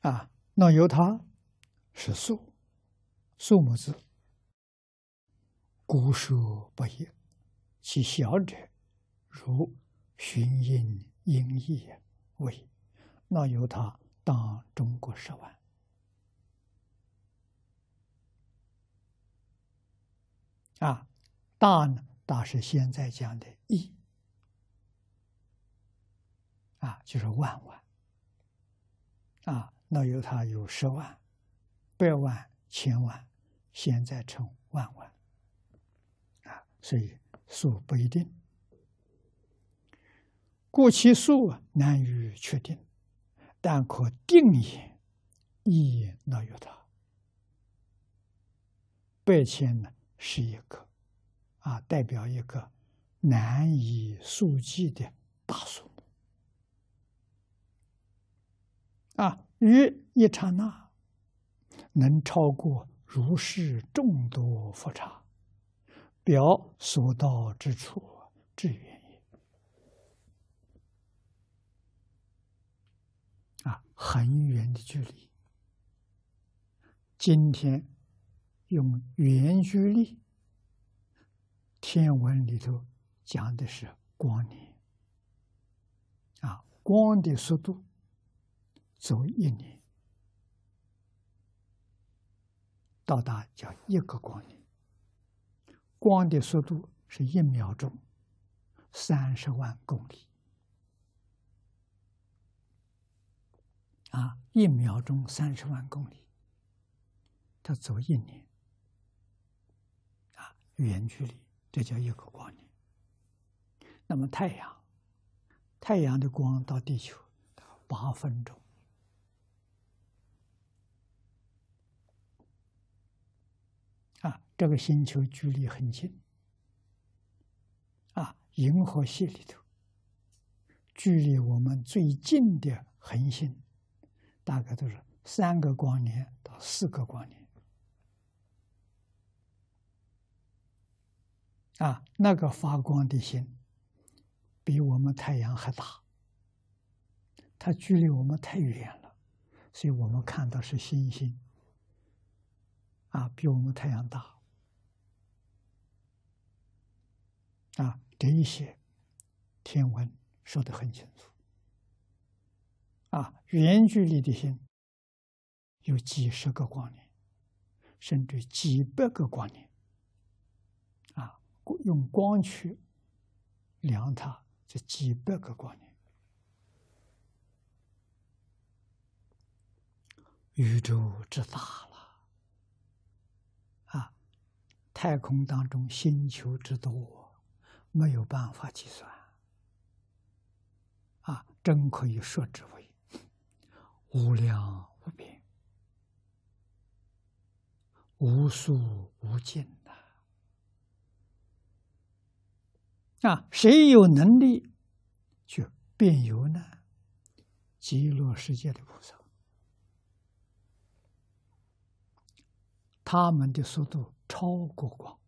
啊，那由它是数，数目字，古数不一，其小者如寻音音译为，那由它当中国十万。啊，大呢？大是现在讲的亿，啊，就是万万。啊，那有它有十万、百万、千万，现在成万万。啊，所以数不一定，故其数难于确定，但可定也。亦那有它，百千呢？是一个啊，代表一个难以数计的大数目啊，于一刹那能超过如是众多佛刹，表所到之处至远也啊，很远的距离，今天。用圆距离，天文里头讲的是光年啊，光的速度走一年，到达叫一个光年。光的速度是一秒钟三十万公里啊，一秒钟三十万公里，它走一年。啊远距离，这叫一个光年。那么太阳，太阳的光到地球八分钟啊，这个星球距离很近啊。银河系里头，距离我们最近的恒星，大概都是三个光年到四个光年。啊，那个发光的星比我们太阳还大，它距离我们太远了，所以我们看到是星星。啊，比我们太阳大。啊，这一些天文说的很清楚。啊，远距离的星有几十个光年，甚至几百个光年。啊用光去量它，这几百个光年。宇宙之大了啊！太空当中星球之多，没有办法计算啊！真可以说之为无量无边、无数无尽的。啊，谁有能力去变有呢？极乐世界的菩萨，他们的速度超过光，